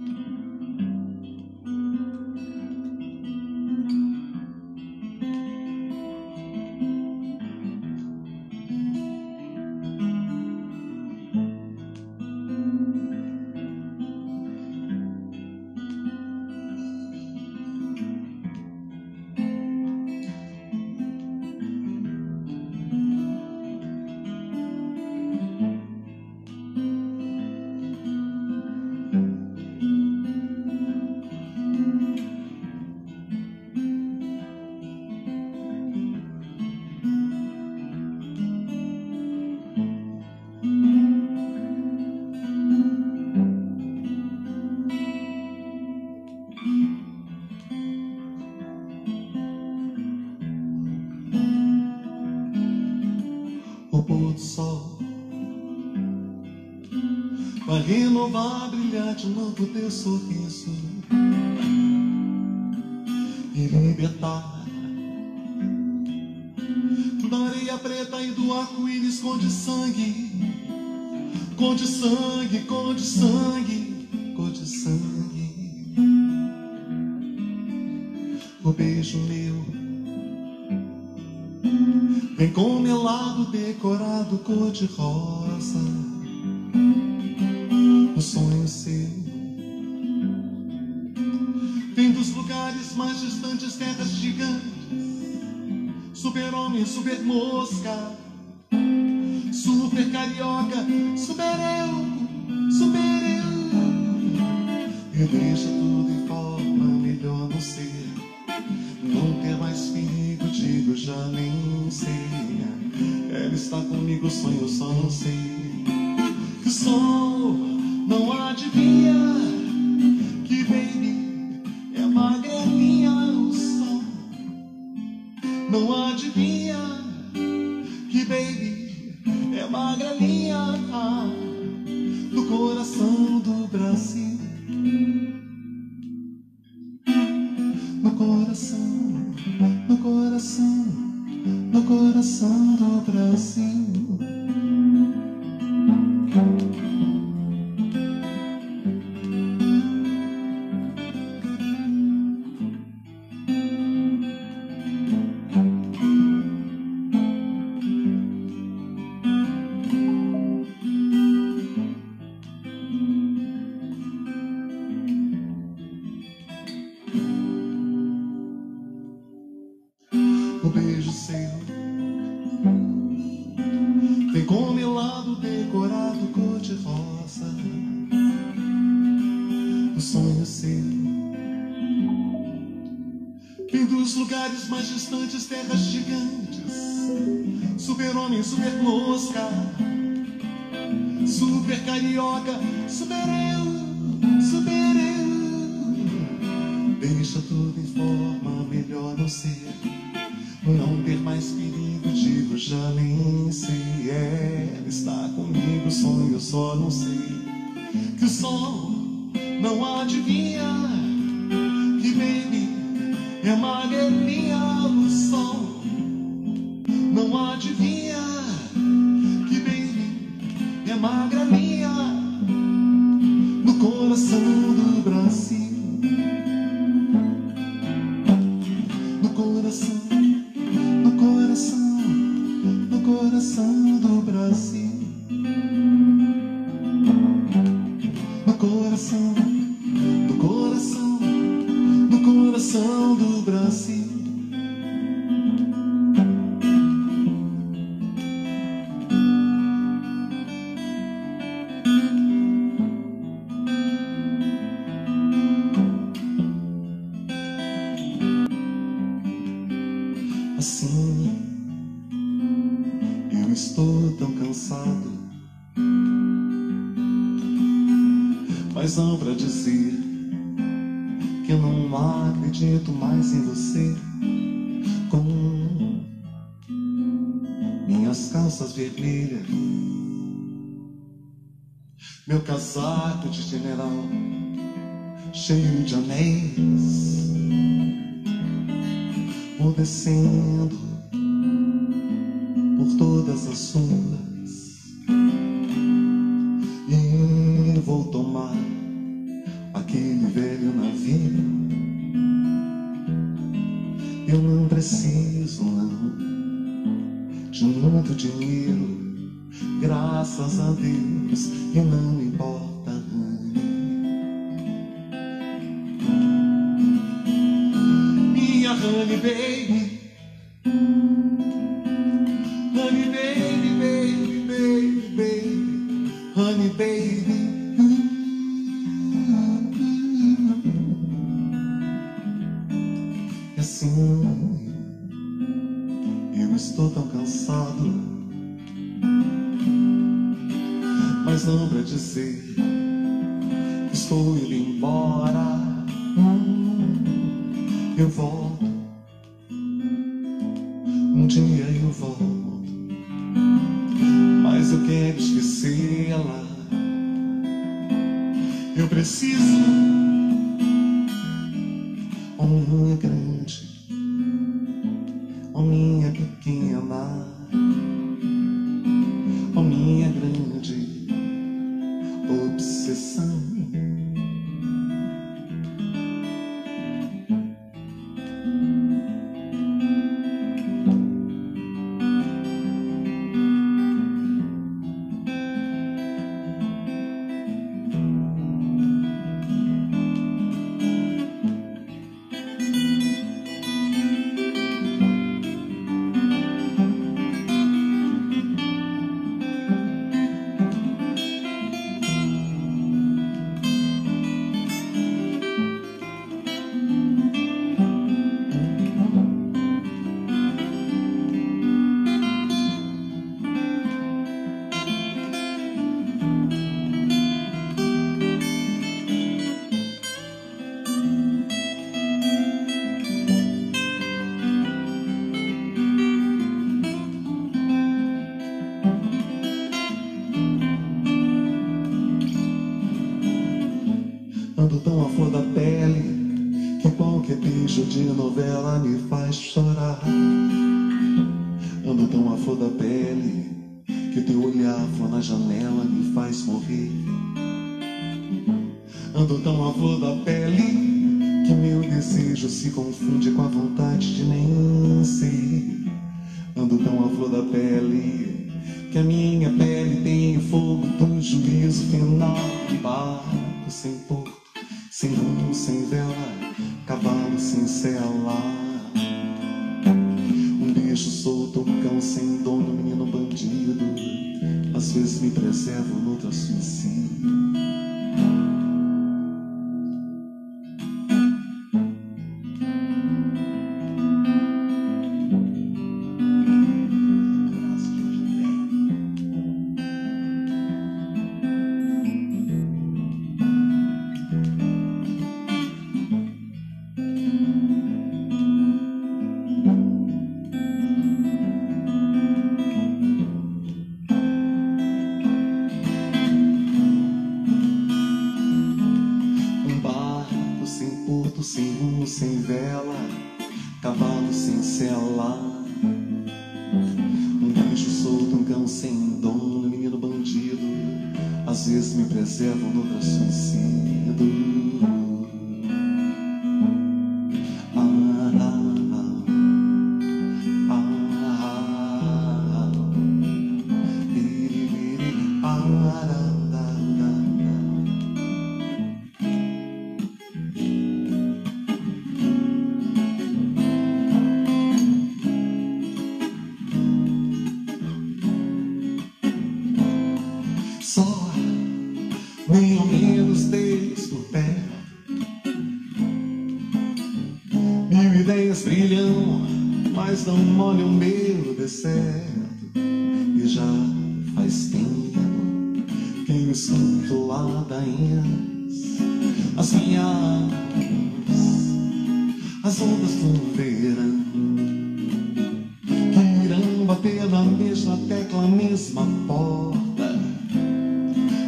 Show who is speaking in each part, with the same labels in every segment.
Speaker 1: o novo teu sorriso e libertar da areia preta e do arco-íris cor de sangue, cor de sangue, cor de sangue, cor de sangue. O beijo meu Vem com melado decorado cor de rosa O sonho seu Lugares mais distantes Terras gigantes. Super-homem, super-mosca. Super carioca Super eu Super eu E deixa tudo em forma Melhor não ser. Não ter mais perigo, digo, já nem sei. Ela está comigo, sonho, só não sei. Que o não adivinha, Não adivinha, O beijo seu Vem com melado decorado cor de rosa. O sonho seu. Vem dos lugares mais distantes Terras gigantes Super-homem, super-mosca Super carioca Super eu Super eu Deixa tudo em forma Melhor não ser já nem sei. Ela está comigo, sonho, só não sei. Que o sol não adivinha, que baby é magrelinha o mas não pra dizer que eu não acredito mais em você. Com minhas calças vermelhas, meu casaco de general cheio de anéis vou descendo assim. Eu estou tão cansado, mas não pra dizer, estou indo embora. Eu vou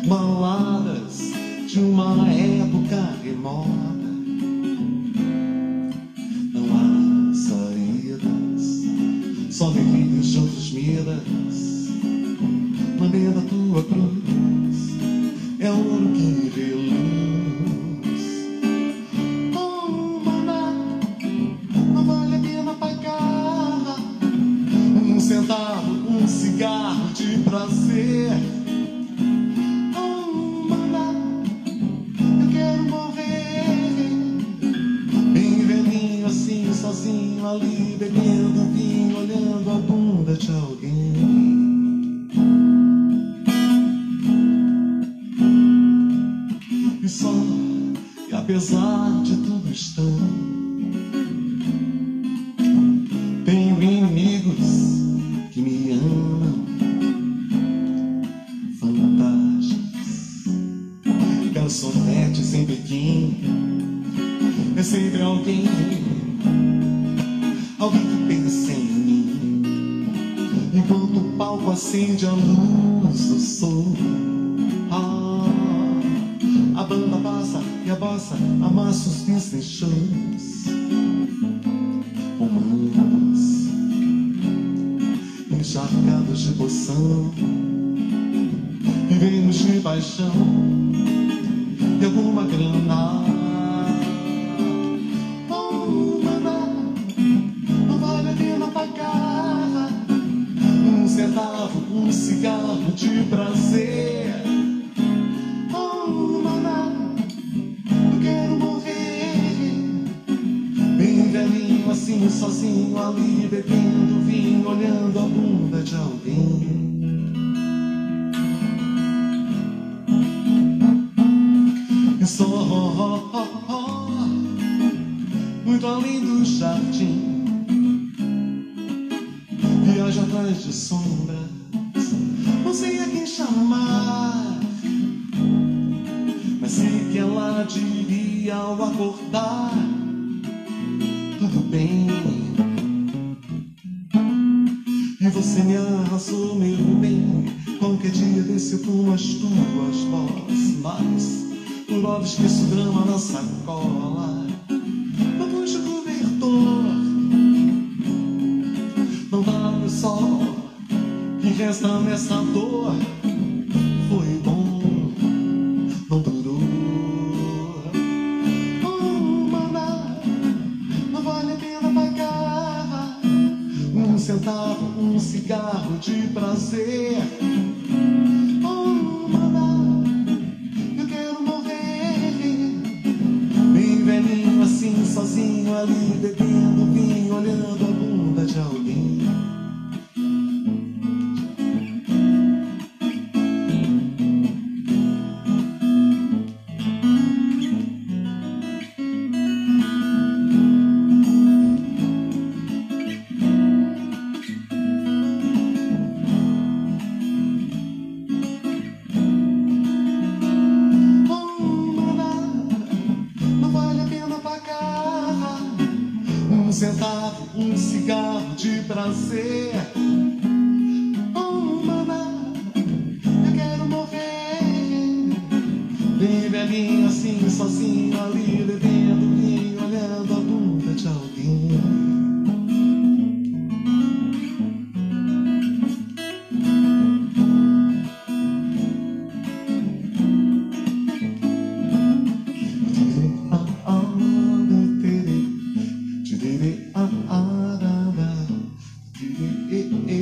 Speaker 1: baladas de uma época remota. Não há saídas, só delírios de outros miras. de poção Vivemos de paixão E alguma grana. Vamos e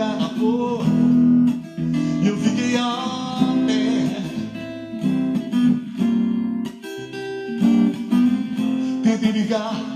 Speaker 1: agarrou e eu fiquei a pé. Tentei ligar.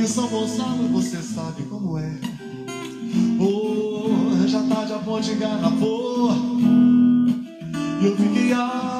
Speaker 1: Em São Gonçalo, você sabe como é. Oh, já tá de a ponte enganapô. E eu fiquei a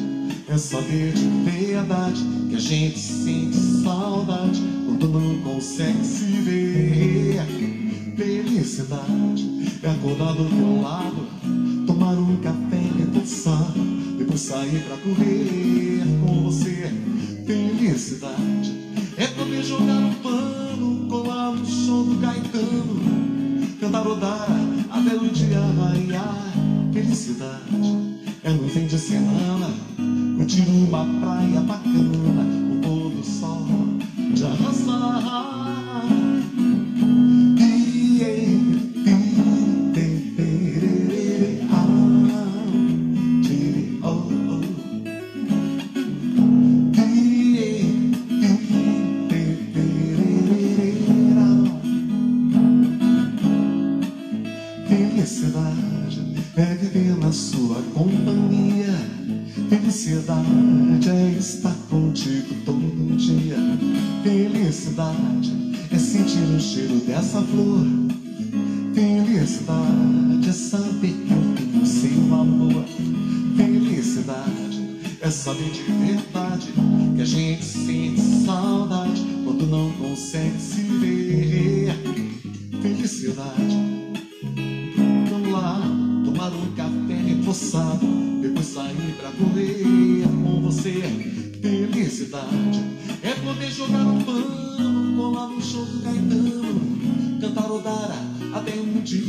Speaker 1: é saber de verdade que a gente sente saudade quando não consegue se ver. Felicidade é acordar do teu lado, tomar um café e dançar, depois sair pra correr com você. Felicidade é poder jogar um pano, colar no show do Caetano, cantarodar até o dia raiar. Felicidade é no fim de semana, curtir uma praia bacana, o pôr do sol de arrasar.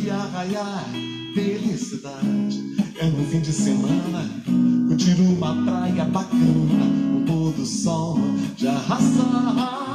Speaker 1: dia felicidade. É no fim de semana, curtir uma praia bacana, um pôr do sol de arrasar.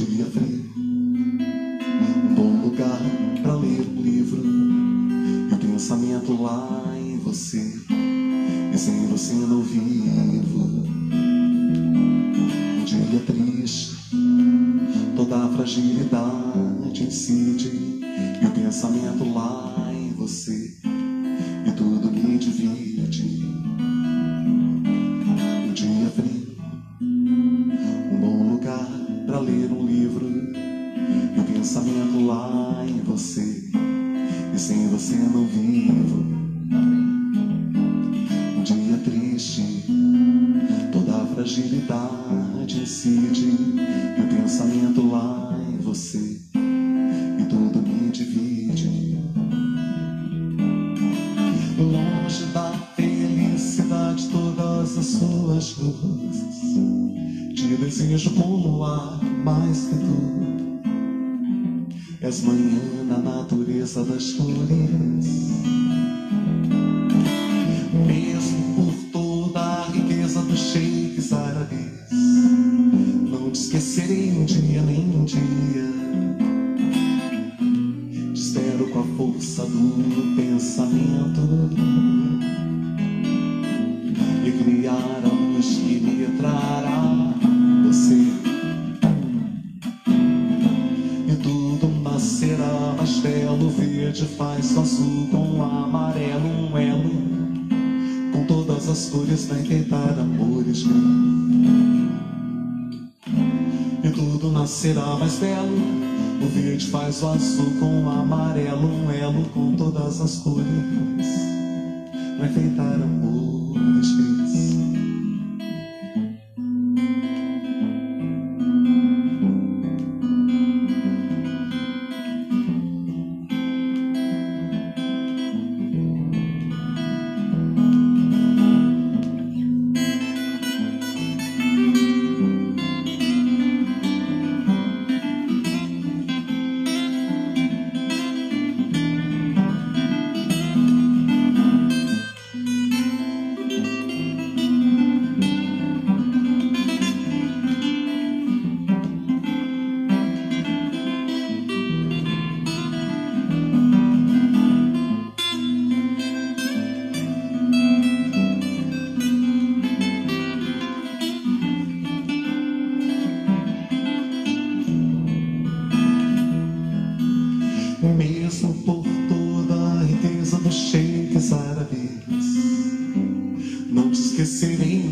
Speaker 1: onde me abrir. Um bom lugar para ler um livro e o pensamento lá em você, e sem você não vivo. Um dia triste, toda a fragilidade incide e o pensamento lá em você. será mais belo. O verde faz o azul com o amarelo, um elo com todas as cores. Vai enfeitar Sim.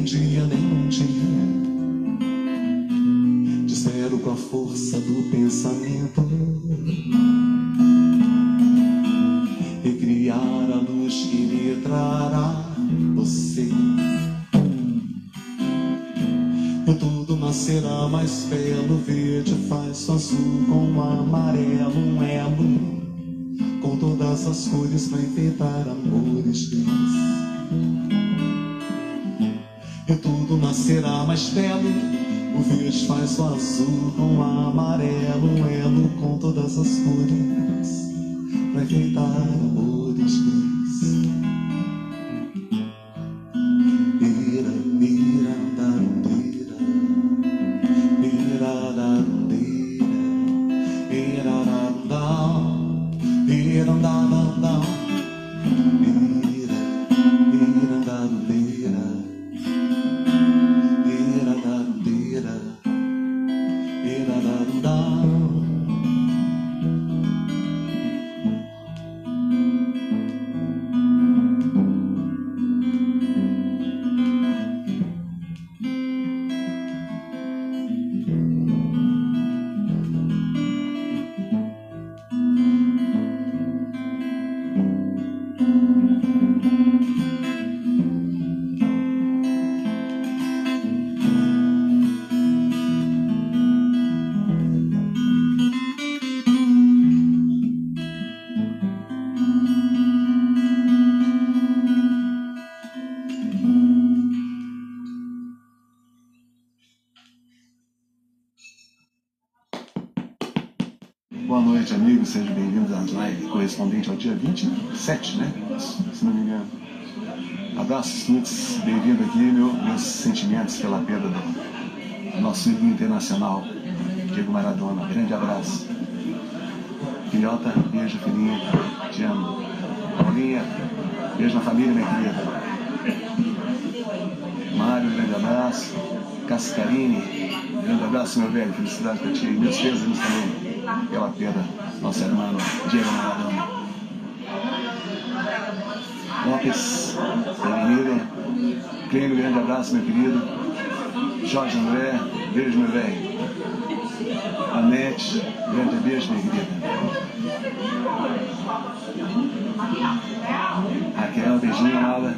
Speaker 1: O azul com amarelo, elo com todas as cores. Pra enfeitar amores
Speaker 2: dia 27, né? Se não me engano. Abraços, muitos. Bem-vindo aqui, meu, meus sentimentos pela perda do nosso ídolo internacional, Diego Maradona. Grande abraço. Filhota, beijo, filhinha. Te amo. Paulinha, beijo na família, minha querida. Mário, grande abraço. Cascarini, grande abraço, meu velho. Felicidade pra ti. E meus pêsames também pela perda, nosso irmão Diego Maradona. Lopes, Emília, Clênio, grande abraço, meu querido. Jorge André, beijo, meu velho. Anete, grande beijo, minha querida. Raquel, beijinho, amada.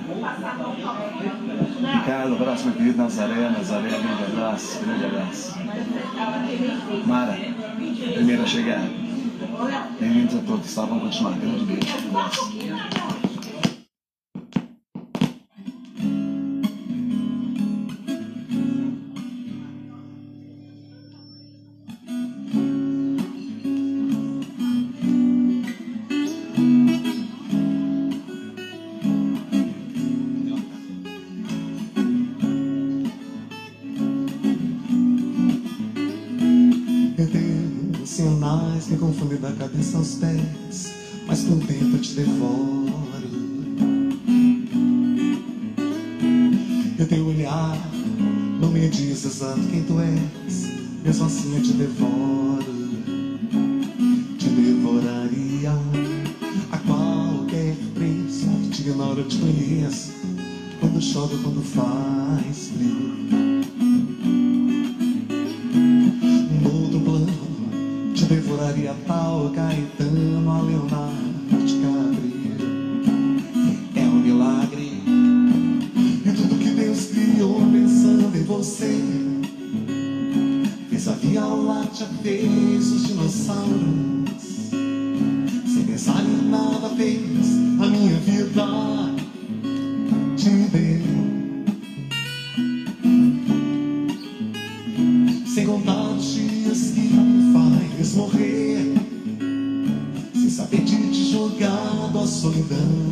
Speaker 2: Ricardo, abraço, meu querido. Nazaré, Nazaré, grande abraço, grande abraço. Mara, primeiro a chegar. Bem-vindos a todos, tá? Vamos continuar. Grande beijo. Abraço.
Speaker 1: Você. Fez a Via Láctea, fez os dinossauros. Sem pensar em nada, fez a minha vida. Te deu. Sem contar os dias que me faz morrer Sem saber de te jogado a solidão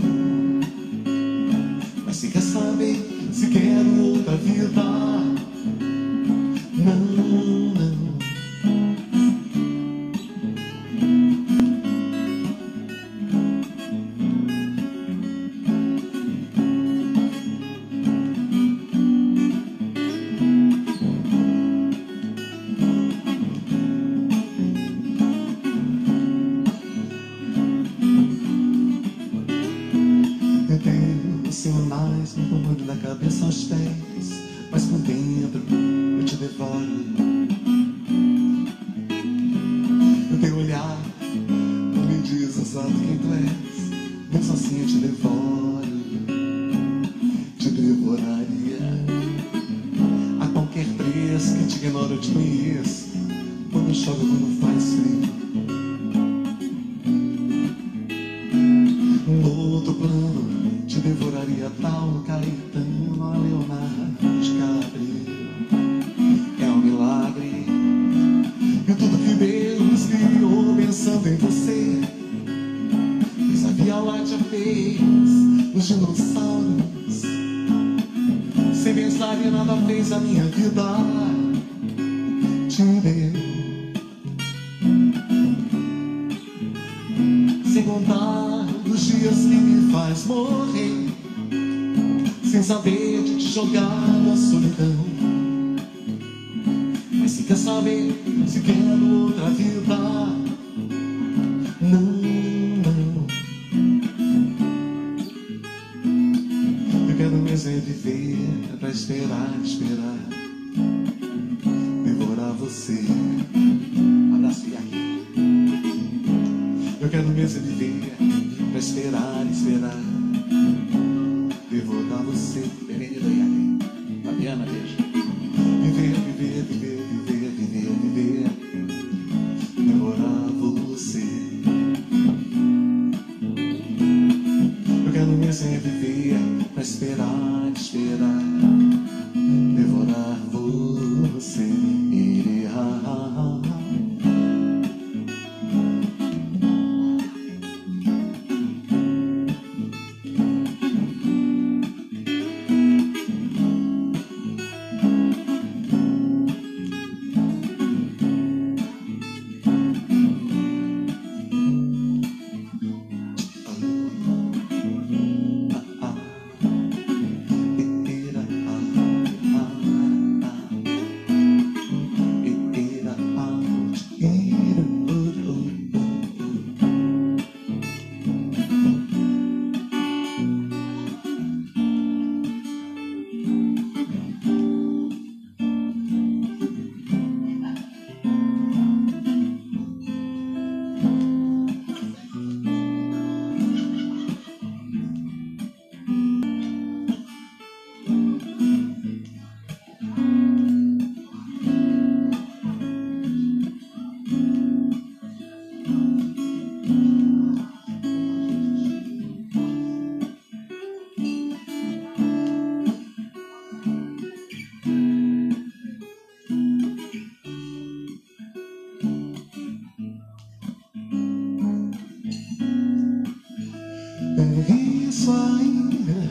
Speaker 1: fire.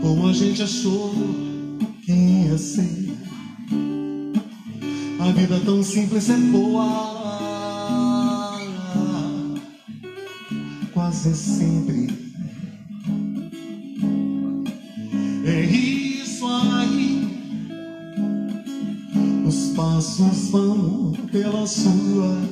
Speaker 1: Como a gente achou quem é ia ser. A vida tão simples é boa. Quase sempre. É isso aí. Os passos vão pela sua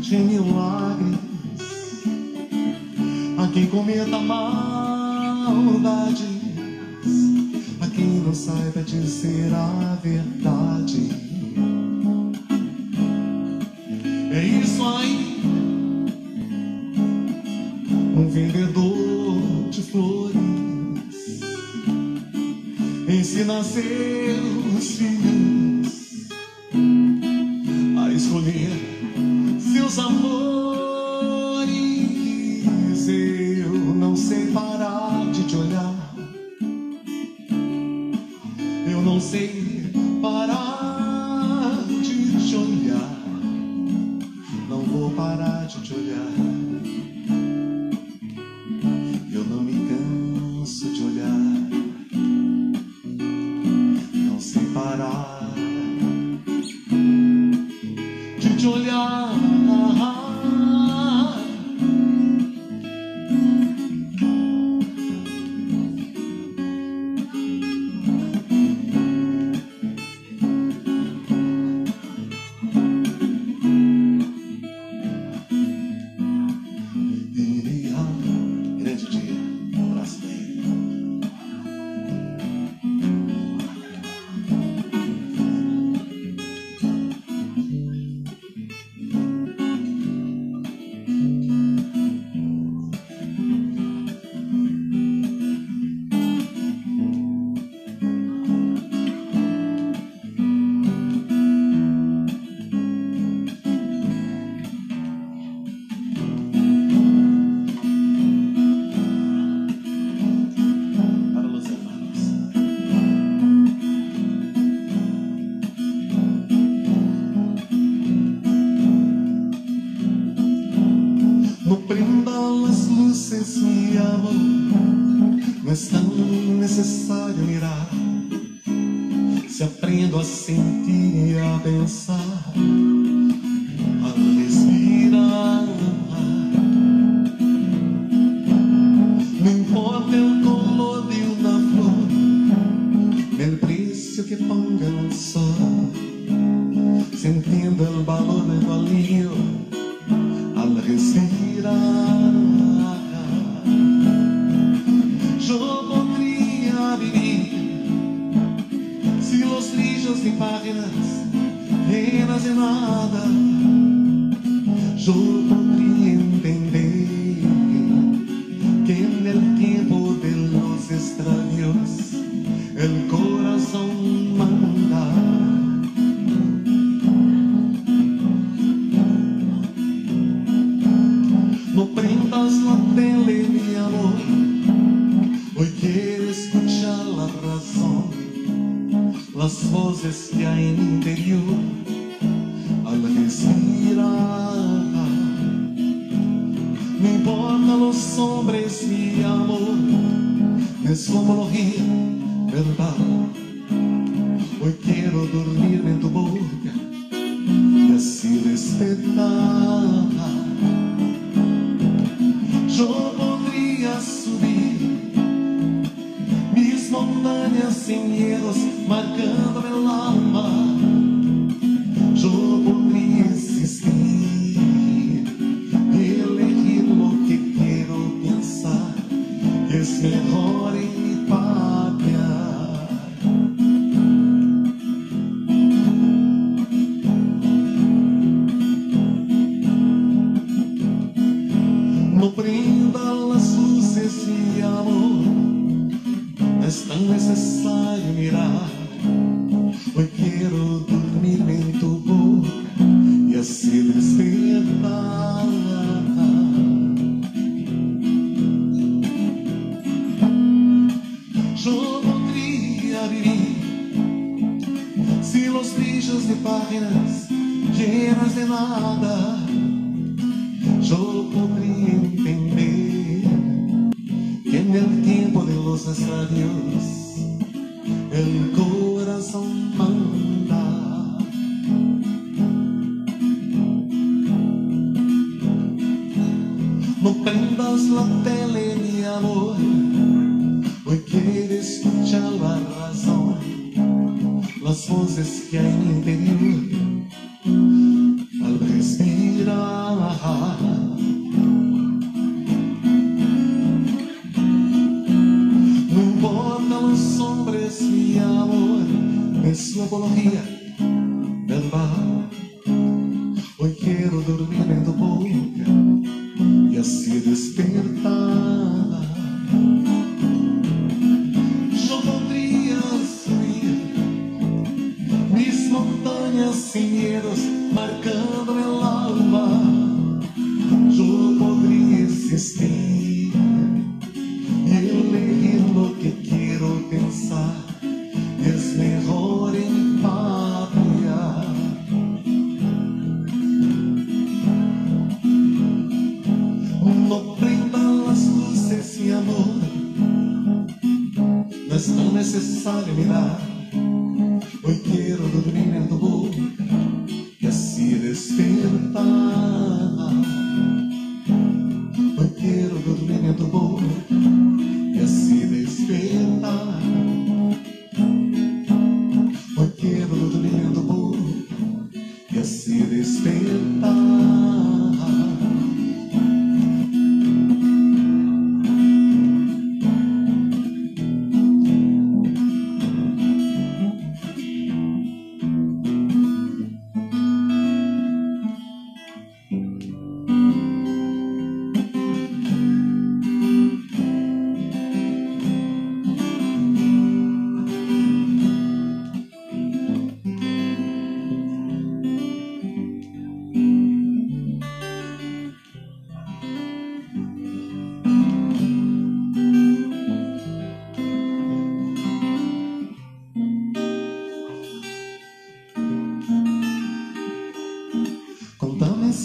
Speaker 1: de milagres. A quem cometa maldades, a quem não saiba dizer a verdade. É isso aí, um vendedor de flores. Ensina seus filhos Thank you.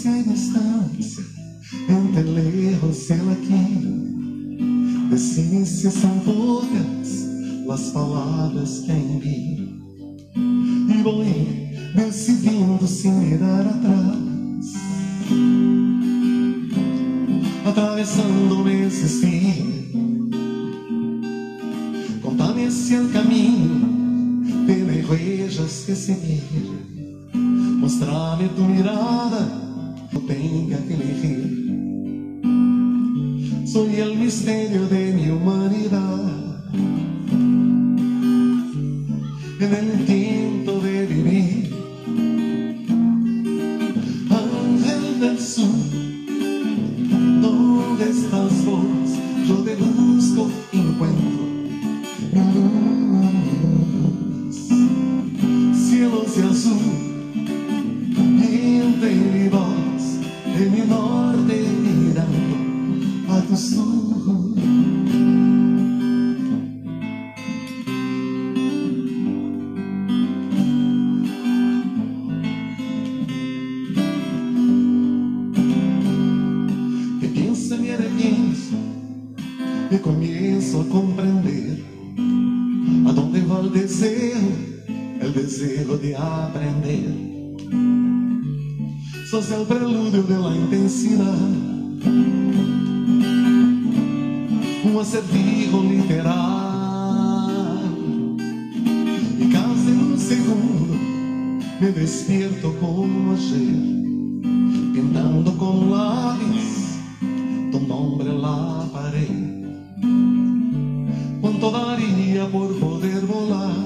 Speaker 1: se gostas Eu te levo sei aqui Decências são poucas As palavras que envio E vou decidindo se mirar atrás. Atravessando meses e começo a compreender aonde vai o desejo, é o desejo de aprender. Sos o prelúdio de la intensidade, um acertijo literal. E caso em um segundo me despierto como ayer, pintando com lápis, tu nome en parede. ¿Cuánto por poder volar?